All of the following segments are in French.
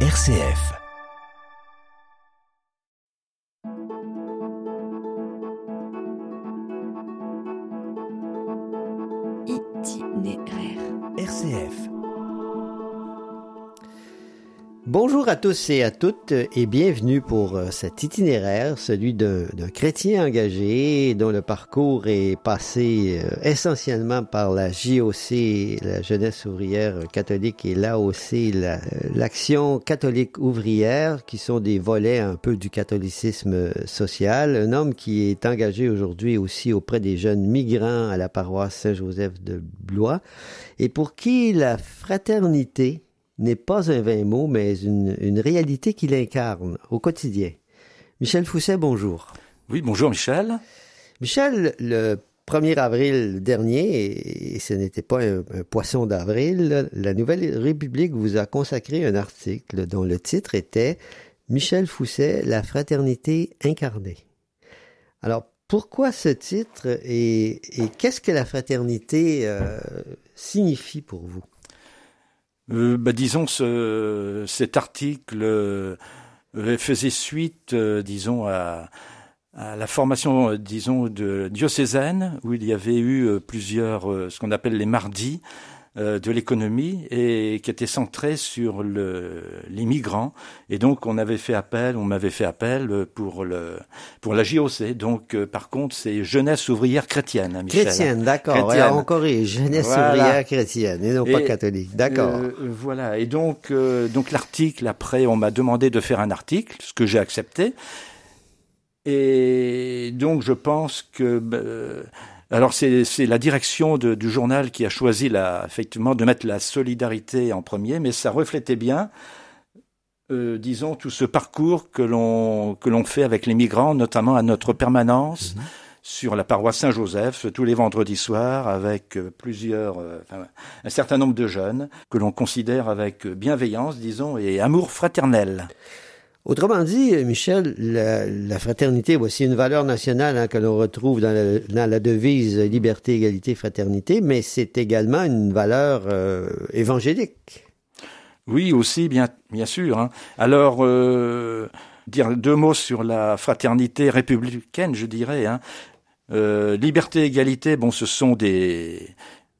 RCF. Bonjour à tous et à toutes et bienvenue pour euh, cet itinéraire, celui d'un chrétien engagé dont le parcours est passé euh, essentiellement par la JOC, la jeunesse ouvrière catholique, et l'AOC, la- l'action catholique ouvrière, qui sont des volets un peu du catholicisme social. Un homme qui est engagé aujourd'hui aussi auprès des jeunes migrants à la paroisse Saint-Joseph de Blois et pour qui la fraternité n'est pas un vain mot, mais une, une réalité qu'il incarne au quotidien. Michel Fousset, bonjour. Oui, bonjour Michel. Michel, le 1er avril dernier, et ce n'était pas un, un poisson d'avril, la Nouvelle République vous a consacré un article dont le titre était Michel Fousset, la fraternité incarnée. Alors, pourquoi ce titre et, et qu'est-ce que la fraternité euh, signifie pour vous? Euh, bah, disons, ce, cet article euh, faisait suite, euh, disons, à, à la formation, disons, de diocésaine, où il y avait eu plusieurs, ce qu'on appelle les mardis de l'économie, et qui était centré sur le, les migrants. Et donc, on avait fait appel, on m'avait fait appel euh, pour le pour la JOC. Donc, euh, par contre, c'est jeunesse ouvrière chrétienne, hein, Michel. Chrétienne, d'accord. Alors, on corrige, jeunesse Voilà. ouvrière chrétienne et non pas catholique. D'accord. Euh, voilà. Et donc, euh, donc l'article, après, on m'a demandé de faire un article, ce que j'ai accepté. Et donc, je pense que. euh, alors, c'est c'est la direction de- du journal qui a choisi, la, effectivement, de mettre la solidarité en premier, mais ça reflétait bien, euh, disons, tout ce parcours que l'on que l'on fait avec les migrants, notamment à notre permanence sur la paroisse Saint-Joseph tous les vendredis soirs avec euh, plusieurs, euh, enfin, un certain nombre de jeunes que l'on considère avec bienveillance, disons, et amour fraternel. Autrement dit, Michel, la, fraternité, voici une valeur nationale hein, que l'on retrouve dans la, devise liberté, égalité, fraternité, mais c'est également une valeur euh, évangélique. Oui, aussi, bien, bien sûr. hein. Alors, euh, dire deux mots sur la fraternité républicaine, je dirais. Hein. Euh, liberté, égalité, bon, ce sont des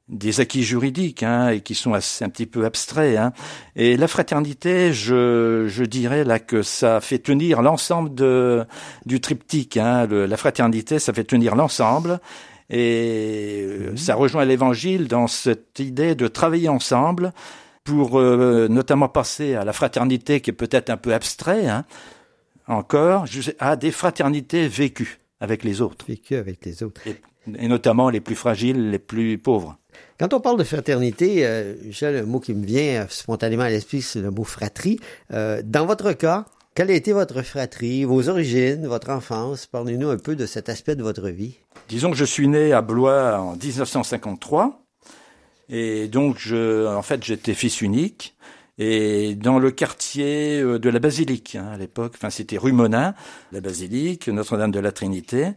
des acquis juridiques hein, et qui sont assez, un petit peu abstraits. Hein. Et la fraternité, je, je dirais là que ça fait tenir l'ensemble de du triptyque. Hein. Le- la fraternité, ça fait tenir l'ensemble. Et euh, ça rejoint l'évangile dans cette idée de travailler ensemble pour euh, notamment passer à la fraternité qui est peut-être un peu abstrait, hein, encore, à des fraternités vécues avec les autres, Vécu avec les autres. et, et notamment les plus fragiles, les plus pauvres. Quand on parle de fraternité, euh, Michel, un mot qui me vient spontanément à l'esprit, c'est le mot fratrie. Euh, dans votre cas, quelle a été votre fratrie, vos origines, votre enfance? Parlez-nous un peu de cet aspect de votre vie. Disons que je suis né à Blois en 1953, et donc je, en fait, j'étais fils unique. Et dans le quartier euh, de la Basilique, hein, à l'époque, enfin c'était rue Monin, la Basilique, Notre-Dame de la Trinité,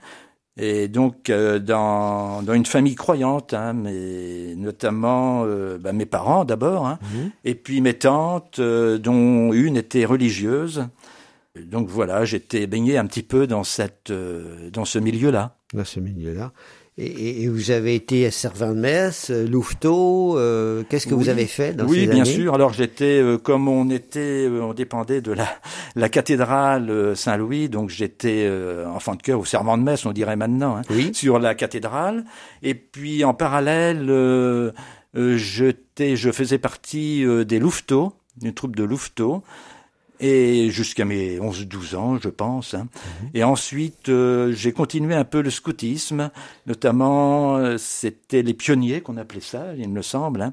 et donc euh, dans, dans une famille croyante, hein, mais notamment euh, bah, mes parents d'abord, hein, et puis mes tantes, euh, dont une était religieuse. Donc voilà, j'étais baigné un petit peu dans cette, dans ce milieu-là. dans ce milieu-là. Et, vous avez été servant de messe, euh, louveteau, euh, qu'est-ce que vous Oui. avez fait dans Oui, ces bien années? sûr. Alors j'étais, euh, comme on était, euh, on dépendait de la, la cathédrale Saint-Louis, donc j'étais enfant de cœur ou servant de messe, on dirait maintenant, hein, Oui. sur la cathédrale. Et puis en parallèle, j'étais, je faisais partie des louveteaux, d'une troupe de louveteaux. Et jusqu'à mes 11-12 ans, je pense. hein. Et ensuite, euh, j'ai continué un peu le scoutisme, notamment, euh, c'était les pionniers qu'on appelait ça, il me semble. hein.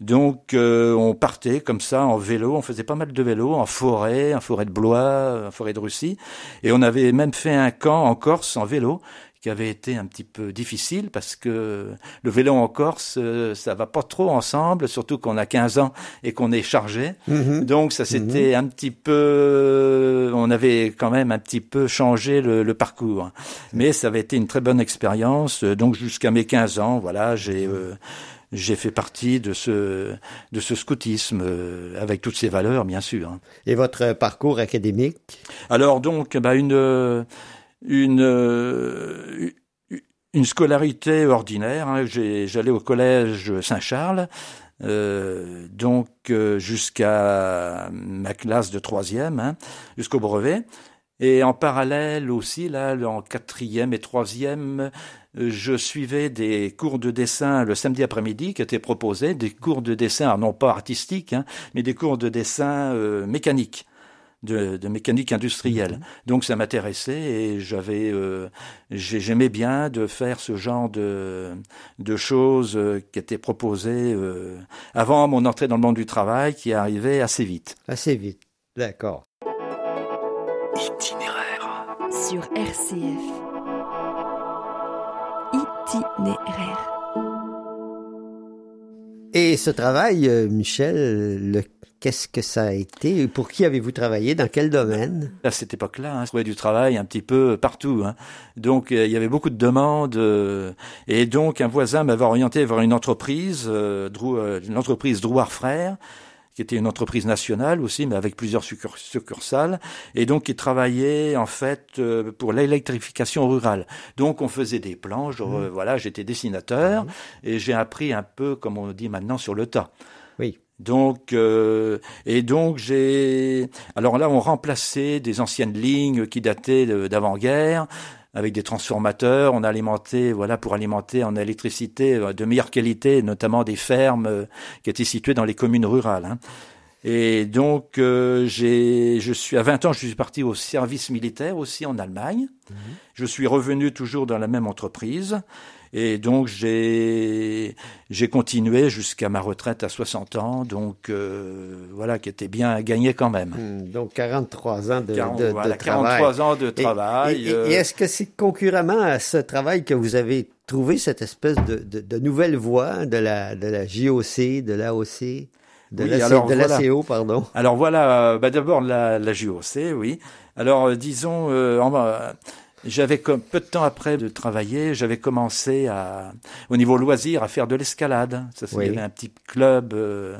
Donc, euh, on partait comme ça en vélo, on faisait pas mal de vélo, en forêt, en forêt de Blois, en forêt de Russie. Et on avait même fait un camp en Corse en vélo, qui avait été un petit peu difficile parce que le vélo en Corse, euh, ça va pas trop ensemble, surtout qu'on a 15 ans et qu'on est chargé. Mhm. Donc ça s'était un petit peu, on avait quand même un petit peu changé le, le parcours. Mais ça avait été une très bonne expérience. Donc jusqu'à mes 15 ans, voilà, j'ai euh, j'ai fait partie de ce de ce scoutisme euh, avec toutes ses valeurs, bien sûr. Et votre parcours académique? Alors donc, bah une une euh, une scolarité ordinaire. hein. J'allais au collège Saint-Charles, euh, donc euh, jusqu'à ma classe de troisième, hein, jusqu'au brevet. Et en parallèle aussi, là, en quatrième et troisième, je suivais des cours de dessin le samedi après-midi qui étaient proposés, des cours de dessin, non pas artistiques, hein, mais des cours de dessin euh, mécanique. De, de mécanique industrielle. Donc ça m'intéressait et j'avais, euh, j'ai- j'aimais bien de faire ce genre de, de choses euh, qui étaient proposées euh, avant mon entrée dans le monde du travail, qui arrivait assez vite. Assez vite. D'accord. Itinéraire. sur RCF. Itinéraire. Et ce travail, Michel, le- qu'est-ce que ça a été? Pour qui avez-vous travaillé? Dans quel domaine? À cette époque-là, hein, je trouvais du travail un petit peu partout. hein. Donc euh, il y avait beaucoup de demandes euh, et donc un voisin m'avait orienté vers une entreprise, euh, Drou- euh, Drouard Frères, qui était une entreprise nationale aussi, mais avec plusieurs succur- succursales, et donc qui travaillait en fait euh, pour l'électrification rurale. Donc on faisait des plans, je- euh, voilà, j'étais dessinateur et j'ai appris un peu, comme on dit maintenant, sur le tas. Oui. Donc euh, et donc j'ai alors là on remplaçait des anciennes lignes qui dataient d'avant-guerre avec des transformateurs, on alimentait voilà pour alimenter en électricité euh, de meilleure qualité, notamment des fermes euh, qui étaient situées dans les communes rurales. hein. Et donc euh, j'ai je suis à 20 ans, je suis parti au service militaire aussi en Allemagne. Je suis revenu toujours dans la même entreprise. Et donc j'ai j'ai continué jusqu'à ma retraite à 60 ans, donc euh, voilà, qui était bien gagné quand même. Hmm, Donc 43 ans de, 40 de- de voilà, travail. 43 ans de travail. Et, et- euh, et est-ce que c'est concurremment à ce travail que vous avez trouvé cette espèce de, de, de nouvelle voie de la, de la JOC, de l'AOC, de Oui, alors de voilà. l'ACO, pardon? Alors voilà, euh, bah d'abord la, la JOC, oui. Alors euh, disons, euh, en- j'avais comme peu de temps après de travailler, j'avais commencé à, au niveau loisir, à faire de l'escalade. Ça, Oui. Avait un petit club, euh,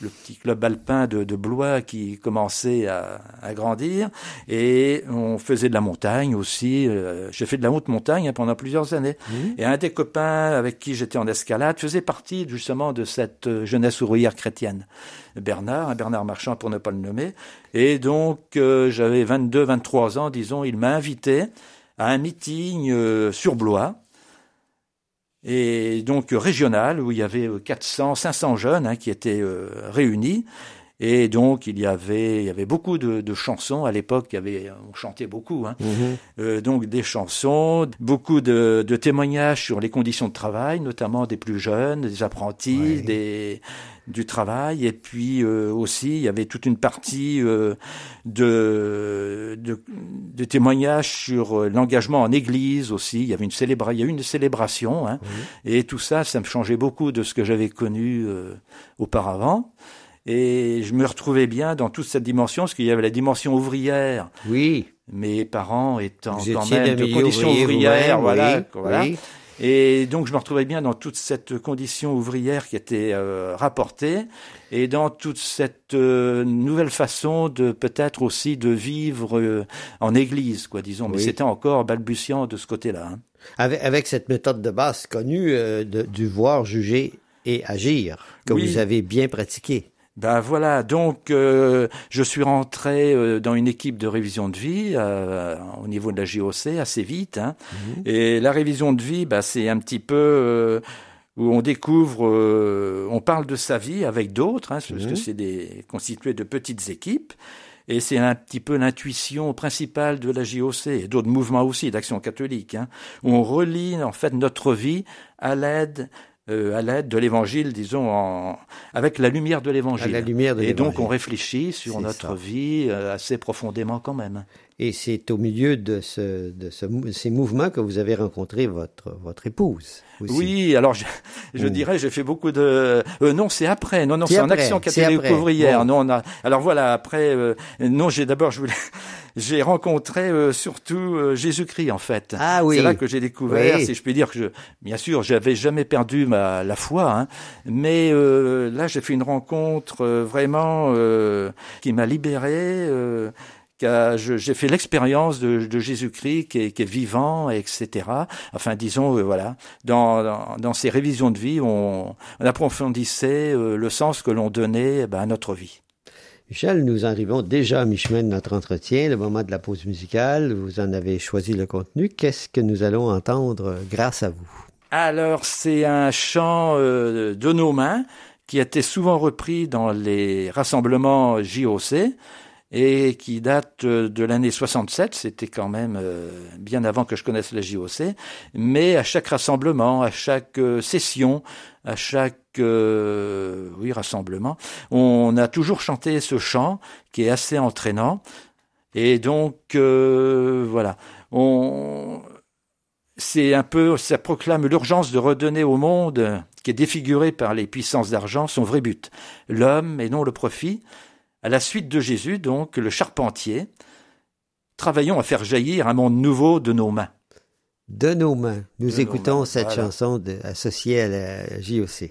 le petit club alpin de, de Blois qui commençait à, à grandir, et on faisait de la montagne aussi. euh, J'ai fait de la haute montagne hein, pendant plusieurs années. Mhm. Et un des copains avec qui j'étais en escalade faisait partie justement de cette euh, jeunesse ouvrière chrétienne. Bernard, un Bernard Marchand pour ne pas le nommer. Et donc euh, j'avais 22, 23 ans, disons, il m'a invité à un meeting euh, sur Blois. Et donc euh, régional, où il y avait euh, 400, 500 jeunes hein, qui étaient euh, réunis. Et donc il y avait, il y avait beaucoup de, de chansons à l'époque. On chantait beaucoup. Hein. Mhm. Euh, donc des chansons, beaucoup de, de témoignages sur les conditions de travail, notamment des plus jeunes, des apprentis, Ouais. des du travail, et puis euh, aussi il y avait toute une partie euh, de, de de témoignages sur l'engagement en Église aussi. Il y avait une il y a eu une célébration, hein, et tout ça, ça me changeait beaucoup de ce que j'avais connu auparavant. Et je me retrouvais bien dans toute cette dimension, parce qu'il y avait la dimension ouvrière, Oui. mes parents étant Vous quand même de ouvrier ouvrières, vous-même, voilà, oui, voilà. Et donc je me retrouvais bien dans toute cette condition ouvrière qui était euh, rapportée et dans toute cette euh, nouvelle façon de peut-être aussi de vivre euh, en Église, quoi, disons. Mais Oui. c'était encore balbutiant de ce côté-là. hein. Avec, avec cette méthode de base connue de- du voir, juger et agir, que Oui. vous avez bien pratiqué. Ben voilà, donc euh, je suis rentré euh, dans une équipe de révision de vie euh, au niveau de la JOC assez vite. Hein. Et la révision de vie, ben, c'est un petit peu euh, où on découvre, euh, on parle de sa vie avec d'autres, hein, parce que c'est des constitué de petites équipes. Et c'est un petit peu l'intuition principale de la JOC et d'autres mouvements aussi d'action catholique. Hein, où on relie en fait notre vie à l'aide euh, à l'aide de l'évangile, disons, en, avec la lumière de l'évangile. la lumière de Et donc on réfléchit sur notre ça. vie euh, assez profondément quand même. Et c'est au milieu de, ce, de ce ces mouvements que vous avez rencontré votre, votre épouse. Aussi. Oui, alors je, je dirais, j'ai fait beaucoup de. euh, non, c'est après. Non, non, C'est en action catholique ouvrière. Bon. Non, on a. Alors voilà, après. euh, non, j'ai d'abord, je voulais. J'ai rencontré euh, surtout euh, Jésus-Christ en fait. Ah oui. C'est là que j'ai découvert, Oui. si je puis dire que je, bien sûr, j'avais jamais perdu ma la foi, hein, mais euh, là j'ai fait une rencontre euh, vraiment euh, qui m'a libéré. euh, j'ai fait l'expérience de, de Jésus-Christ qui est, qui est vivant, etc. Enfin, disons, voilà, dans, dans, dans ces révisions de vie, on, on approfondissait le sens que l'on donnait eh ben, à notre vie. Michel, nous arrivons déjà à mi-chemin de notre entretien, le moment de la pause musicale. Vous en avez choisi le contenu. Qu'est-ce que nous allons entendre grâce à vous? Alors, c'est un chant euh, de nos mains qui a été souvent repris dans les rassemblements JOC et qui date euh, de l'année 67. C'était quand même euh, bien avant que je connaisse la JOC. Mais à chaque rassemblement, à chaque session, à chaque euh, oui rassemblement, on a toujours chanté ce chant qui est assez entraînant. Et donc euh, voilà, on c'est un peu, ça proclame l'urgence de redonner au monde, qui est défiguré par les puissances d'argent, son vrai but, l'homme et non le profit. À la suite de Jésus, donc, le charpentier, travaillons à faire jaillir un monde nouveau de nos mains. De nos mains, nous De écoutons mains, cette voilà. chanson de- associée à la JOC.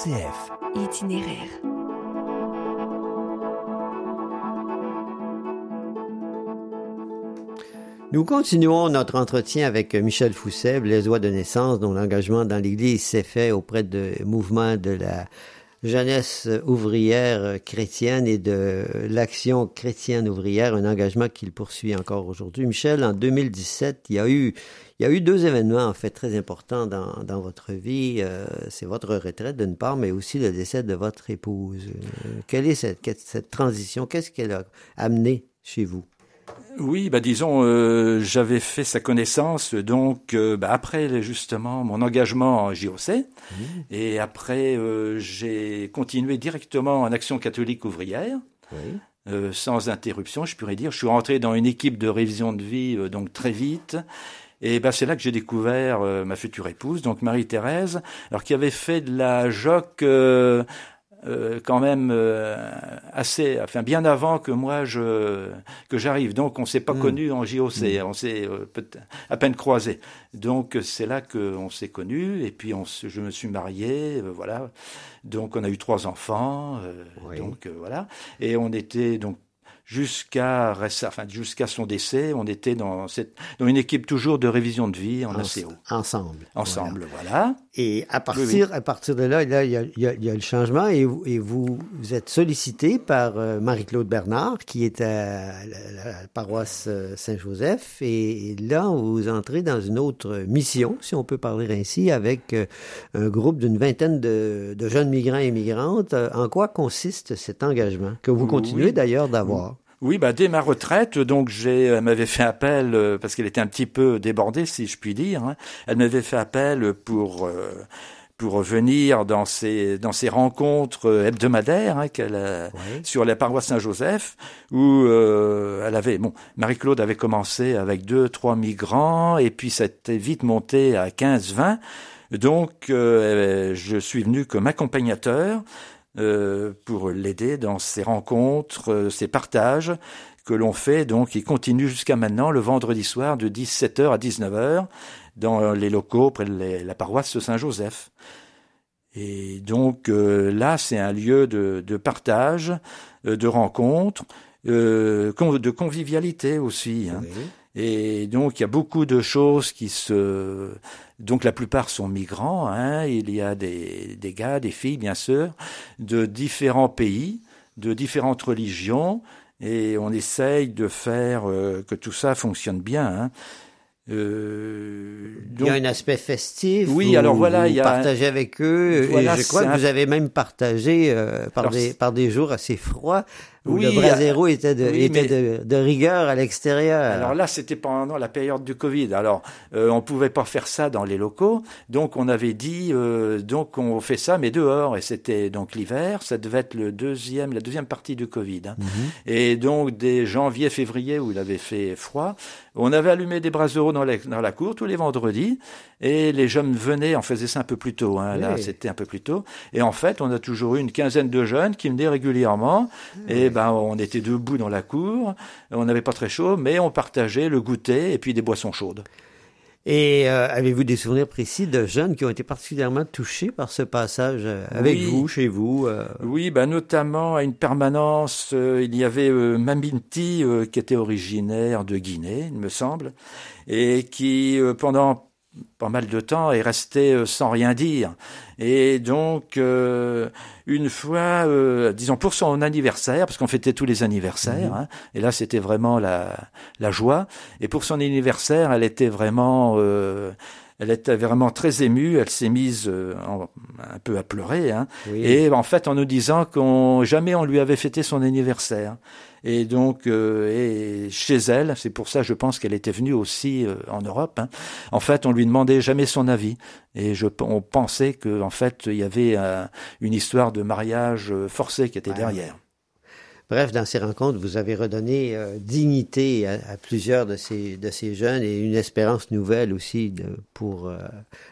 RCF. Itinéraire. Nous continuons notre entretien avec Michel Fousset, blaisois de naissance, dont l'engagement dans l'Église s'est fait auprès de mouvements de la jeunesse ouvrière chrétienne et de l'action chrétienne ouvrière, un engagement qu'il poursuit encore aujourd'hui. Michel, en 2017, il y a eu, il y a eu deux événements en fait très importants dans, votre vie. Euh, c'est votre retraite d'une part, mais aussi le décès de votre épouse. Euh, quelle est cette transition? Qu'est-ce qu'elle a amené chez vous? Oui, bah disons, euh, j'avais fait sa connaissance donc euh, bah, après justement mon engagement en JOC et après euh, j'ai continué directement en action catholique ouvrière. Oui. euh, sans interruption, je pourrais dire. Je suis rentré dans une équipe de révision de vie euh, donc très vite. Et ben c'est là que j'ai découvert euh, ma future épouse, donc Marie-Thérèse, alors qui avait fait de la joc euh, quand même euh, assez, enfin bien avant que moi je que j'arrive. Donc on s'est pas Mm. connus en JOC, on s'est euh, à peine croisés. Donc c'est là qu'on s'est connus et puis on, je me suis marié, euh, voilà. Donc on a eu trois enfants, euh, Oui. donc euh, voilà. Et on était donc jusqu'à enfin jusqu'à son décès, on était dans cette dans une équipe toujours de révision de vie en ACO ensemble. Voilà. ensemble, voilà. Et à partir, Oui, à partir de là, là, il y a, il y a- il y a le changement et vous, et vous, vous êtes sollicité par euh, Marie-Claude Bernard, qui est à la, la paroisse euh, Saint-Joseph. Et, là, vous entrez dans une autre mission, si on peut parler ainsi, avec euh, un groupe d'une vingtaine de, de jeunes migrants et migrantes. En quoi consiste cet engagement que vous Oui. continuez d'ailleurs d'avoir? Oui, bah dès ma retraite, donc j'ai, elle m'avait fait appel euh, parce qu'elle était un petit peu débordée, si je puis dire. hein. Elle m'avait fait appel pour euh, pour venir dans ces dans ces rencontres euh, hebdomadaires hein, qu'elle a Oui. sur la paroisse Saint-Joseph où euh, elle avait bon Marie-Claude avait commencé avec deux trois migrants et puis ça était vite monté à 15 20 donc euh, je suis venu comme accompagnateur euh, pour l'aider dans ses rencontres, euh, ses partages que l'on fait donc il continue jusqu'à maintenant le vendredi soir de 17h à 19h dans les locaux près de la paroisse Saint-Joseph. Et donc euh, là, c'est un lieu de, partage, de rencontres, con- de convivialité aussi. hein. Et donc, il y a beaucoup de choses qui se... Donc, la plupart sont migrants. Hein. Il y a des, des gars, des filles, bien sûr, de différents pays, de différentes religions. Et on essaye de faire euh, que tout ça fonctionne bien. Hein. Euh, Il y a un aspect festif. Oui, alors voilà, il y a- partagez avec eux. Voilà, et je crois que un- vous avez même partagé euh, par, Alors, des, par des jours assez froids où Oui, le était, de, oui, était mais- de, de rigueur à l'extérieur. Alors là, c'était pendant la période du Covid. Alors, euh, on pouvait pas faire ça dans les locaux, donc on avait dit, euh, donc on fait ça, mais dehors. Et c'était donc l'hiver. Ça devait être le deuxième, la deuxième partie du Covid. hein. Et donc dès janvier, février, où il avait fait froid, on avait allumé des braseros dans la, dans la cour tous les vendredis, et les jeunes venaient. On faisait ça un peu plus tôt. Hein, Là, c'était un peu plus tôt. Et en fait, on a toujours eu une quinzaine de jeunes qui venaient régulièrement. Et ben, on était debout dans la cour. On n'avait pas très chaud, mais on partageait le goûter et puis des boissons chaudes. Et euh, avez-vous des souvenirs précis de jeunes qui ont été particulièrement touchés par ce passage euh, avec Oui. vous, chez vous? euh, Oui, bah notamment à une permanence, euh, il y avait Maminti qui était originaire de Guinée, il me semble, et qui pendant pas mal de temps est resté euh, sans rien dire. Et donc euh, une fois, euh, disons pour son anniversaire, parce qu'on fêtait tous les anniversaires, hein, et là c'était vraiment la, la joie. Et pour son anniversaire, elle était vraiment euh, elle était vraiment très émue, elle s'est mise euh, un peu à pleurer, hein, oui. et en fait, en nous disant qu'on jamais on lui avait fêté son anniversaire. Et donc, euh, et chez elle, c'est pour ça, je pense qu'elle était venue aussi euh, en Europe. hein. En fait, on lui demandait jamais son avis, et je, on pensait que en fait, il y avait euh, une histoire de mariage euh, forcé qui était Ouais, derrière. Bref, dans ces rencontres, vous avez redonné euh, dignité à, à plusieurs de ces, de ces jeunes et une espérance nouvelle aussi de, pour euh,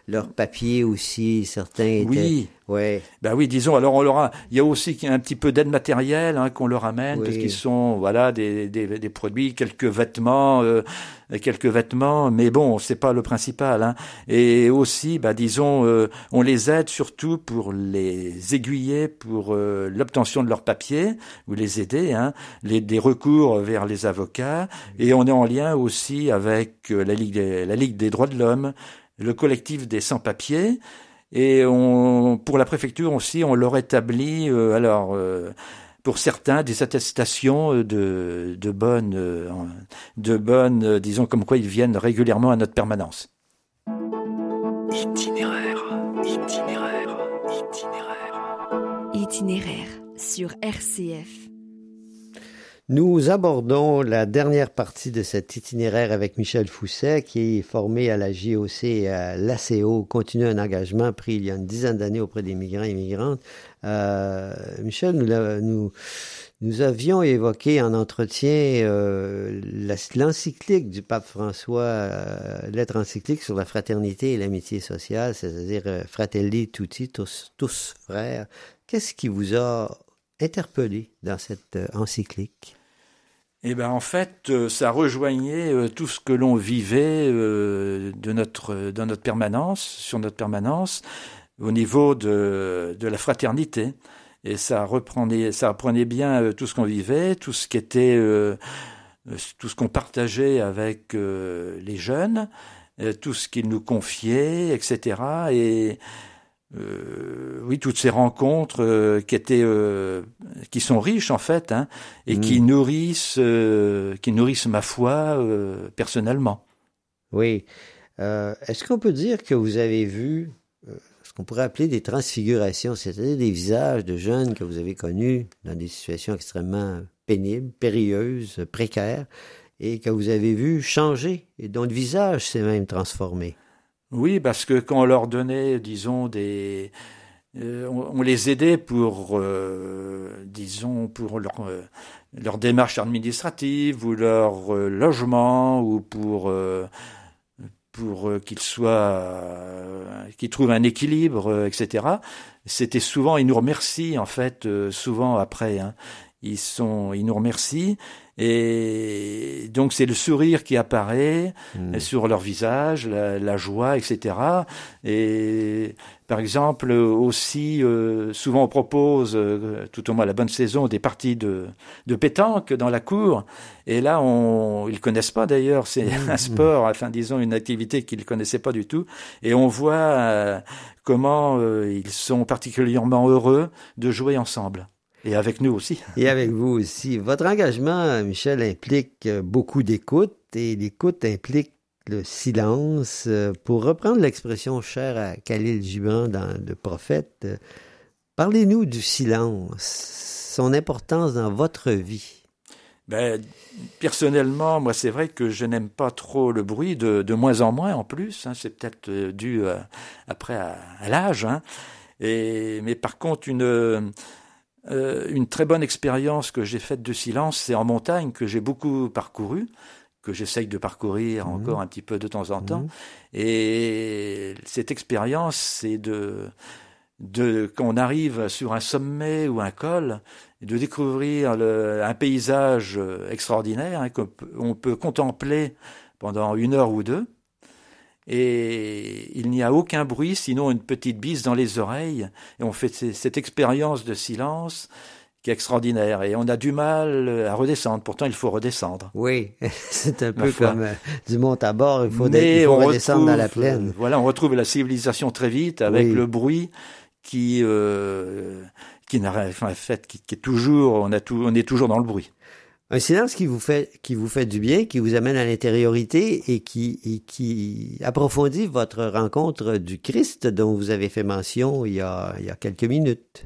leur papier aussi. Certains étaient... Oui. Ouais. Ben oui, disons. Alors on leur a, il y a aussi un petit peu d'aide matérielle hein, qu'on leur amène, Oui. parce qu'ils sont, voilà, des, des, des produits, quelques vêtements, euh, quelques vêtements, mais bon, c'est pas le principal. Hein. Et aussi, bah, disons, euh, on les aide surtout pour les aiguiller pour euh, l'obtention de leurs papiers ou les aider, hein, les, des recours vers les avocats. Et on est en lien aussi avec euh, la Ligue des, la Ligue des droits de l'homme, le collectif des sans-papiers. Et on, pour la préfecture aussi, on leur établit, euh, alors, euh, pour certains, des attestations euh, de, de bonnes, euh, de bonnes, disons, comme quoi ils viennent régulièrement à notre permanence. Itinéraire, itinéraire, itinéraire. Itinéraire sur RCF. Nous abordons la dernière partie de cet itinéraire avec Michel Fousset, qui est formé à la JOC et à l'ACO, continue un engagement pris il y a une dizaine d'années auprès des migrants et migrantes. Euh, Michel, nous, avions évoqué en entretien euh, l'encyclique du pape François, euh, lettre encyclique sur la fraternité et l'amitié sociale, c'est-à-dire euh, Fratelli Tutti, tous, frères. Qu'est-ce qui vous a interpellé dans cette encyclique? Eh ben en fait, euh, ça rejoignait euh, tout ce que l'on vivait euh, de notre dans notre permanence, sur notre permanence, au niveau de de la fraternité. Et ça reprenait ça reprenait bien tout ce qu'on vivait, tout ce qui était tout ce qu'on partageait avec les jeunes, tout ce qu'ils nous confiaient, etc. Et euh, oui, toutes ces rencontres euh, qui étaient, euh, qui sont riches en fait, hein, et Mm. qui nourrissent, euh, qui nourrissent ma foi personnellement. Oui. Est-ce qu'on peut dire que vous avez vu ce qu'on pourrait appeler des transfigurations, c'est-à-dire des visages de jeunes que vous avez connus dans des situations extrêmement pénibles, périlleuses, précaires, et que vous avez vu changer, et dont le visage s'est même transformé? Oui, parce que quand on leur donnait, disons, des, euh, on, les aidait pour, euh, disons, pour leur, euh, leur démarche administrative ou leur logement ou pour pour qu'ils soient, qu'ils trouvent un équilibre, etc. C'était souvent, ils nous remercient en fait, souvent après. Hein. Ils sont, ils nous remercient et donc c'est le sourire qui apparaît Mm. sur leur visage, la, la joie, etc. Et par exemple aussi, euh, souvent on propose, euh, tout au moins la bonne saison, des parties de, de pétanque dans la cour. Et là, on, ils connaissent pas d'ailleurs, c'est un sport, enfin disons une activité qu'ils connaissaient pas du tout. Et on voit euh, comment euh, ils sont particulièrement heureux de jouer ensemble. Et avec nous aussi. Et avec vous aussi. Votre engagement, Michel, implique euh, beaucoup d'écoute, et l'écoute implique le silence. Euh, Pour reprendre l'expression chère à Khalil Gibran dans Le Prophète, euh, parlez-nous du silence, son importance dans votre vie. Ben, personnellement, moi, c'est vrai que je n'aime pas trop le bruit, de, de moins en moins en plus. hein. c'est peut-être dû euh, après à, à l'âge. hein. Et mais par contre, une euh, une très bonne expérience que j'ai faite de silence, c'est en montagne que j'ai beaucoup parcouru, que j'essaye de parcourir Mhm. encore un petit peu de temps en temps. Mhm. Et cette expérience, c'est de, de quand on arrive sur un sommet ou un col, de découvrir le- un paysage euh, extraordinaire hein, qu'on peut- on peut contempler pendant une heure ou deux. Et il n'y a aucun bruit, sinon une petite bise dans les oreilles. Et on fait cette expérience de silence qui est extraordinaire. Et on a du mal à redescendre. Pourtant, il faut redescendre. Oui, c'est un peu comme euh, du mont à bord, il faut, Mais il faut redescendre dans la plaine. euh, Voilà, on retrouve la civilisation très vite avec Oui. le bruit qui euh, qui n'a rien- enfin, en fait, qui, qui est toujours, on a tout, on est toujours dans le bruit. Un silence qui vous fait qui vous fait du bien, qui vous amène à l'intériorité et qui et qui approfondit votre rencontre du Christ dont vous avez fait mention il y a il y a quelques minutes.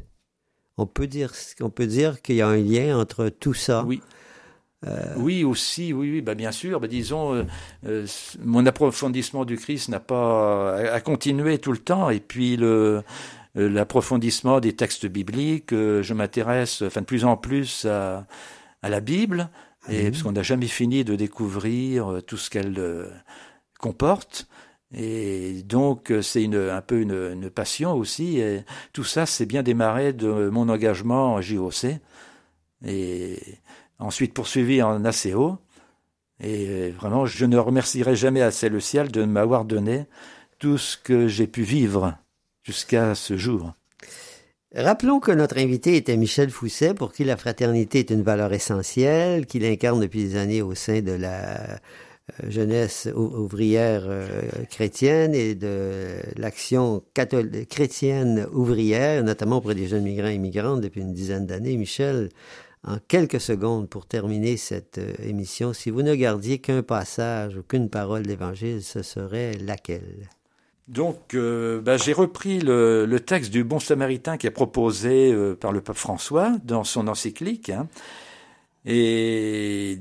On peut dire on peut dire qu'il y a un lien entre tout ça. Oui. Euh, Oui, aussi, oui, oui, bah bien sûr. Bah, disons, euh, euh, mon approfondissement du Christ n'a pas à, à continuer tout le temps. Et puis le l'approfondissement des textes bibliques. je m'intéresse, enfin de plus en plus à, à la Bible, et parce qu'on n'a jamais fini de découvrir euh, tout ce qu'elle euh, comporte. Et donc euh, c'est une, un peu une, une passion aussi. Et tout ça, c'est bien démarré de mon engagement en JOC et ensuite poursuivi en ACO. Et vraiment, je ne remercierai jamais assez le ciel de m'avoir donné tout ce que j'ai pu vivre jusqu'à ce jour. Rappelons que notre invité était Michel Fousset, pour qui la fraternité est une valeur essentielle, qu'il incarne depuis des années au sein de la euh, jeunesse ou- ouvrière euh, chrétienne et de l'action chrétienne ouvrière, notamment auprès des jeunes migrants et migrantes depuis une dizaine d'années. Michel, en quelques secondes pour terminer cette euh, émission, si vous ne gardiez qu'un passage ou qu'une parole d'évangile, ce serait laquelle? Donc, euh, bah, j'ai repris le, le texte du Bon Samaritain qui est proposé euh, par le pape François dans son encyclique. hein. Et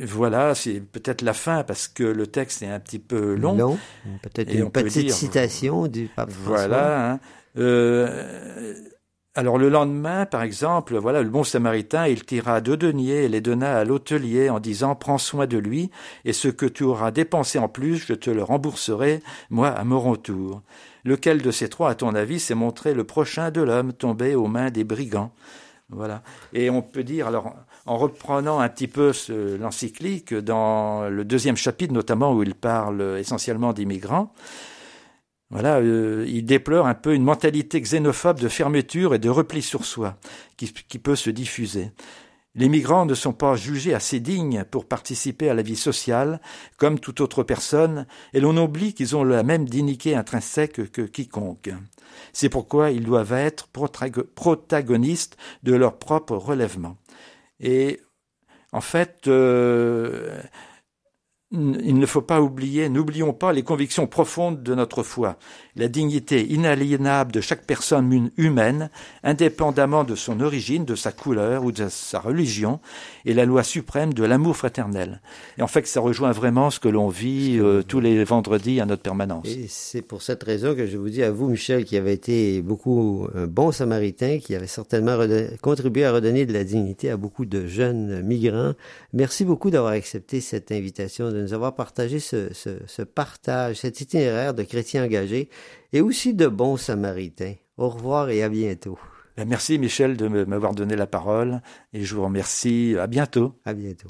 voilà, c'est peut-être la fin parce que le texte est un petit peu long. Peut-être Et on une peut petite dire- citation du pape François. Voilà. hein. Euh, alors le lendemain, par exemple, voilà, le bon samaritain, il tira deux deniers et les donna à l'hôtelier en disant Prends soin de lui, et ce que tu auras dépensé en plus, je te le rembourserai, moi, à mon retour. Lequel de ces trois, à ton avis, s'est montré le prochain de l'homme tombé aux mains des brigands? Voilà. Et on peut dire, alors, en reprenant un petit peu l'encyclique, dans le deuxième chapitre notamment, où il parle essentiellement d'immigrants, voilà, euh, il déplore un peu une mentalité xénophobe de fermeture et de repli sur soi qui, peut se diffuser. Les migrants ne sont pas jugés assez dignes pour participer à la vie sociale comme toute autre personne, et l'on oublie qu'ils ont la même dignité intrinsèque que quiconque. C'est pourquoi ils doivent être protago- protagonistes de leur propre relèvement. Et en fait, euh, il ne faut pas oublier, n'oublions pas les convictions profondes de notre foi, la dignité inaliénable de chaque personne hum- humaine, indépendamment de son origine, de sa couleur ou de sa religion, et la loi suprême de l'amour fraternel. Et en fait, ça rejoint vraiment ce que l'on vit euh, tous les vendredis à notre permanence. Et c'est pour cette raison que je vous dis à vous, Michel, qui avait été beaucoup un bon samaritain, qui avait certainement contribué à redonner de la dignité à beaucoup de jeunes migrants. Merci beaucoup d'avoir accepté cette invitation, de nous avoir partagé ce, ce, ce partage, cet itinéraire de chrétiens engagés et aussi de bons samaritains. Au revoir et à bientôt. Ben, Merci Michel de m'avoir donné la parole, et je vous remercie. À bientôt. À bientôt.